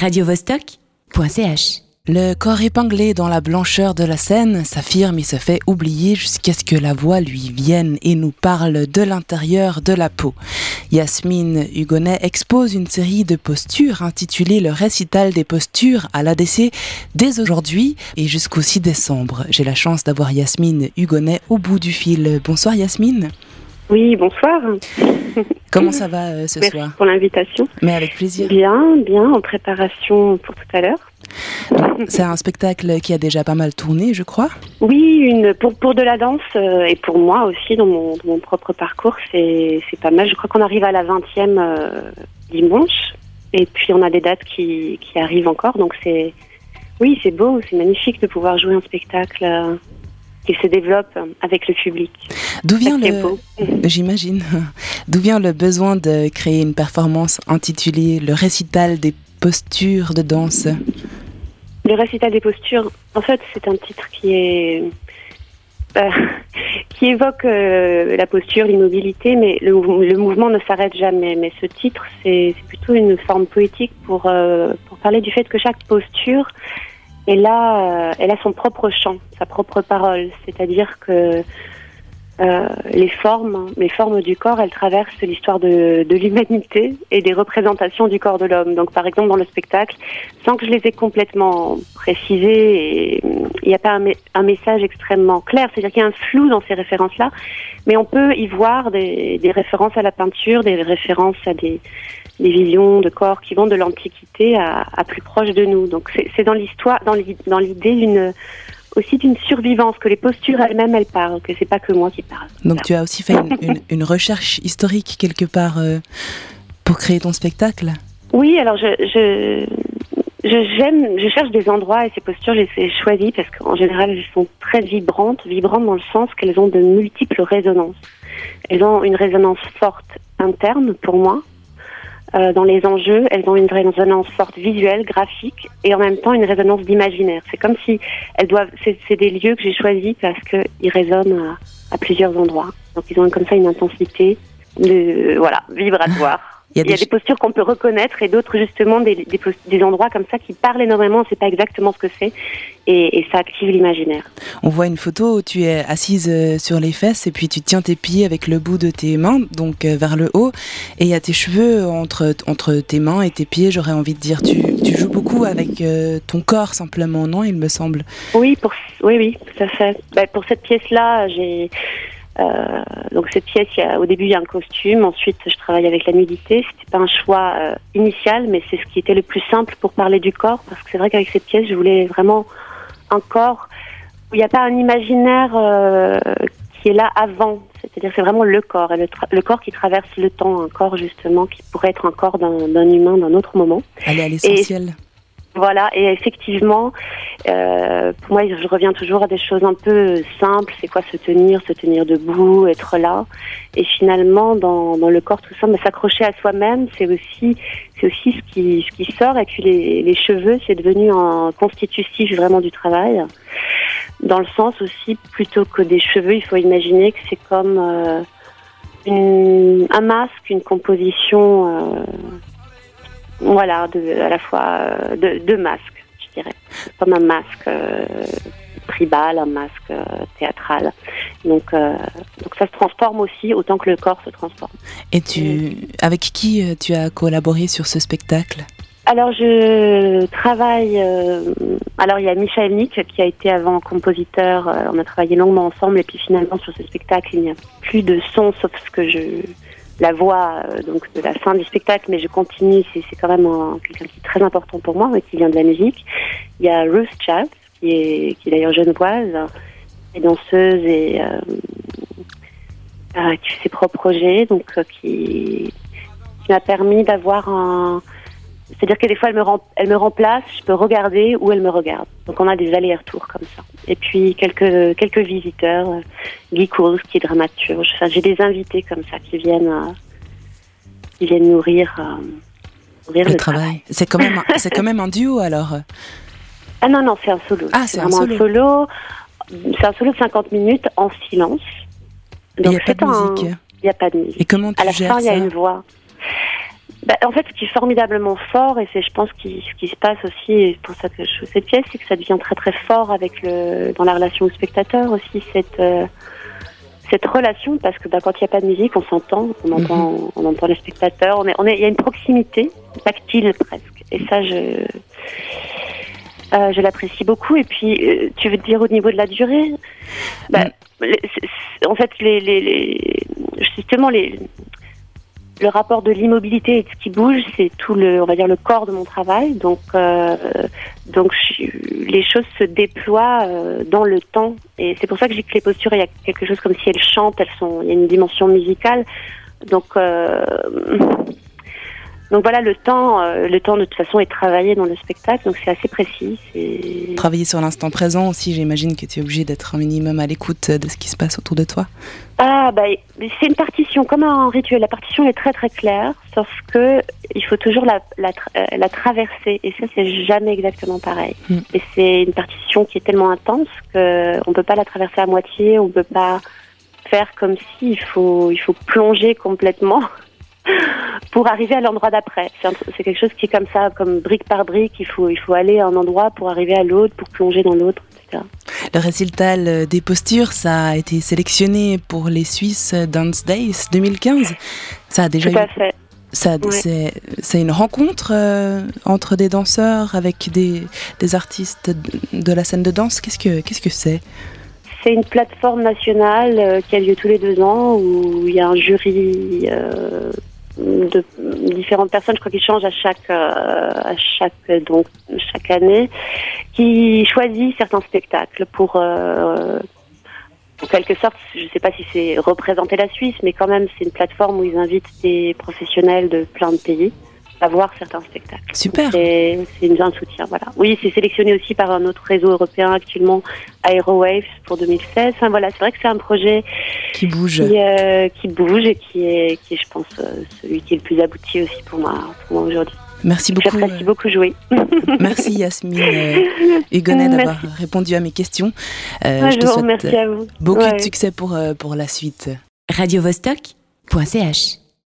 radiovostok.ch. Le corps épinglé dans la blancheur de la scène s'affirme et se fait oublier jusqu'à ce que la voix lui vienne et nous parle de l'intérieur de la peau. Yasmine Hugonnet expose une série de postures intitulée Le récital des postures à l'ADC dès aujourd'hui et jusqu'au 6 décembre. J'ai la chance d'avoir Yasmine Hugonnet au bout du fil. Bonsoir Yasmine. Oui, bonsoir. Comment ça va euh, ce Merci soir pour l'invitation. Mais avec plaisir. Bien, bien, en préparation pour tout à l'heure. C'est un spectacle qui a déjà pas mal tourné, je crois. Oui, une, pour, pour de la danse euh, et pour moi aussi dans mon, dans mon propre parcours, c'est pas mal. Je crois qu'on arrive à la 20e euh, dimanche et puis on a des dates qui, qui arrivent encore. Donc c'est oui, c'est beau, c'est magnifique de pouvoir jouer un spectacle qui se développe avec le public. D'où vient le... J'imagine. D'où vient le besoin de créer une performance intitulée Le récital des postures de danse? Le récital des postures, en fait, c'est un titre qui est euh, qui évoque euh, la posture, l'immobilité, mais le, mou- le mouvement ne s'arrête jamais. Mais ce titre, c'est c'est plutôt une forme poétique pour euh, pour parler du fait que chaque posture, elle a euh, elle a son propre chant, sa propre parole. C'est-à-dire que euh, les formes, les formes du corps, elles traversent l'histoire de, de l'humanité et des représentations du corps de l'homme. Donc, par exemple, dans le spectacle, sans que je les ai complètement précisées, il n'y a pas un, un message extrêmement clair. C'est-à-dire qu'il y a un flou dans ces références-là, mais on peut y voir des, des références à la peinture, des références à des, des visions de corps qui vont de l'Antiquité à, à plus proche de nous. Donc, c'est dans l'histoire, dans l'idée d'une aussi d'une survivance, que les postures elles-mêmes, elles parlent, que c'est pas que moi qui parle. Donc tu as aussi fait une, une- une recherche historique quelque part euh, pour créer ton spectacle? Oui, alors je, je, je- je cherche des endroits et ces postures, je les ai choisies parce qu'en général, elles sont très vibrantes, vibrantes dans le sens qu'elles ont de multiples résonances. Elles ont une résonance forte interne pour moi. Euh, dans les enjeux, elles ont une résonance forte visuelle, graphique, et en même temps une résonance d'imaginaire. C'est comme si elles doivent. C'est, des lieux que j'ai choisis parce qu'ils résonnent à, à plusieurs endroits. Donc ils ont comme ça une intensité de voilà vibratoire. Il y a Il y a des postures qu'on peut reconnaître et d'autres justement des, des, endroits comme ça qui parlent énormément, on ne sait pas exactement ce que c'est et, et ça active l'imaginaire. On voit une photo où tu es assise euh, sur les fesses et puis tu tiens tes pieds avec le bout de tes mains, donc euh, vers le haut, et il y a tes cheveux entre, entre tes mains et tes pieds, j'aurais envie de dire. Tu, tu joues beaucoup avec euh, ton corps simplement, non, il me semble? Oui, pour, oui, oui, tout à fait. Ben, pour cette pièce-là, j'ai euh, donc cette pièce, il y a, au début il y a un costume, ensuite je travaille avec la nudité. C'était pas un choix euh, initial, mais c'est ce qui était le plus simple pour parler du corps, parce que c'est vrai qu'avec cette pièce, je voulais vraiment un corps où il n'y a pas un imaginaire euh, qui est là avant. C'est-à-dire c'est vraiment le corps, et le, le corps qui traverse le temps, un corps justement qui pourrait être un corps d'un d'un humain d'un autre moment. Aller à l'essentiel. Voilà, et effectivement, euh, pour moi, je reviens toujours à des choses un peu simples. C'est quoi se tenir, se tenir debout, être là. Et finalement, dans, dans le corps, tout ça, mais s'accrocher à soi-même, c'est aussi, c'est aussi ce qui, ce qui sort. Et puis les, les cheveux, c'est devenu un constitutif vraiment du travail. Dans le sens aussi, plutôt que des cheveux, il faut imaginer que c'est comme euh, une, un masque, une composition. Euh, voilà, de, à la fois euh, de, de masques, je dirais. Comme un masque euh, tribal, un masque euh, théâtral. Donc, euh, donc ça se transforme aussi autant que le corps se transforme. Et tu, avec qui tu as collaboré sur ce spectacle? Alors je travaille. euh, alors il y a Michael Nick qui a été avant compositeur. euh, on a travaillé longuement ensemble et puis finalement sur ce spectacle il n'y a plus de son sauf ce que je la voix euh, donc de la fin du spectacle, mais je continue. C'est quand même un- quelqu'un qui est très important pour moi et qui vient de la musique. Il y a Ruth Childs qui est qui est d'ailleurs genevoise, et danseuse et euh, euh, qui fait ses propres projets, donc qui qui m'a permis d'avoir un c'est-à-dire que des fois, elle me, rem- elle me remplace, je peux regarder où elle me regarde. Donc, on a des allers-retours comme ça. Et puis, quelques, quelques visiteurs, euh, Guy Course, qui est dramaturge. Enfin, J'ai des invités comme ça qui viennent, euh, qui viennent nourrir, euh, nourrir Le le, travail. C'est quand, même un- quand même un duo alors Ah non, non, c'est un solo. Ah, c'est un solo. C'est un solo de 50 minutes en silence. Il n'y a Donc, pas de un- musique. Il n'y a pas de musique. Et comment tu À la gères fin, il y a une voix. Bah, en fait, ce qui est formidablement fort, et c'est, je pense, qui, ce qui se passe aussi, et pour ça que je fais cette pièce, c'est que ça devient très très fort avec le, dans la relation au spectateur aussi, cette, euh, cette relation, parce que bah, quand il n'y a pas de musique, on s'entend, on entend, Mhm. on entend les spectateurs, on est, on est, il y a une proximité tactile presque, et ça, je, euh, je l'apprécie beaucoup. Et puis, euh, tu veux dire au niveau de la durée, bah, les- c'est- c'est- en fait, les, les, les- justement les le rapport de l'immobilité et de ce qui bouge, c'est tout le, on va dire, le corps de mon travail. Donc, euh, donc je- les choses se déploient euh, dans le temps. Et c'est pour ça que j'ai que les postures, il y a quelque chose comme si elles chantent, elles sont, il y a une dimension musicale. Donc, euh, donc voilà, le temps, euh, le temps de toute façon est travaillé dans le spectacle, donc c'est assez précis. C'est Travailler sur l'instant présent aussi, j'imagine que tu es obligé d'être un minimum à l'écoute de ce qui se passe autour de toi. Ah, bah, c'est une partition, comme un rituel. La partition est très très claire, sauf que il faut toujours la, la, tra- euh, la traverser, et ça, c'est jamais exactement pareil. Mm. Et c'est une partition qui est tellement intense que on peut pas la traverser à moitié, on peut pas faire comme si il faut, il faut plonger complètement pour arriver à l'endroit d'après. C'est quelque chose qui est comme ça, comme brique par brique. Il faut, il faut aller à un endroit pour arriver à l'autre, pour plonger dans l'autre, etc. Le récital des postures, ça a été sélectionné pour les Suisses Dance Days 2015. Ça a déjà Tout eu à fait. Ça, Ouais. c'est, c'est une rencontre euh, entre des danseurs avec des, des artistes de, de la scène de danse. Qu'est-ce que, qu'est-ce que c'est? C'est une plateforme nationale euh, qui a lieu tous les deux ans où il y a un jury euh, de différentes personnes, je crois qu'ils changent à chaque euh, à chaque donc chaque année, qui choisit certains spectacles pour euh, en quelque sorte, je ne sais pas si c'est représenter la Suisse, mais quand même c'est une plateforme où ils invitent des professionnels de plein de pays à voir certains spectacles. Super. C'est un soutien, voilà. Oui, c'est sélectionné aussi par un autre réseau européen actuellement, Aerowaves pour 2016. Enfin voilà, c'est vrai que c'est un projet Qui bouge. qui, euh, qui bouge et qui est, qui est, je pense, euh, celui qui est le plus abouti aussi pour moi, pour moi aujourd'hui. Merci beaucoup. J'apprécie beaucoup jouer. Merci Yasmine euh, Hugonnet d'avoir répondu à mes questions. Euh, Un je te jour, souhaite merci à vous. beaucoup Ouais. de succès pour, euh, pour la suite. radiovostok.ch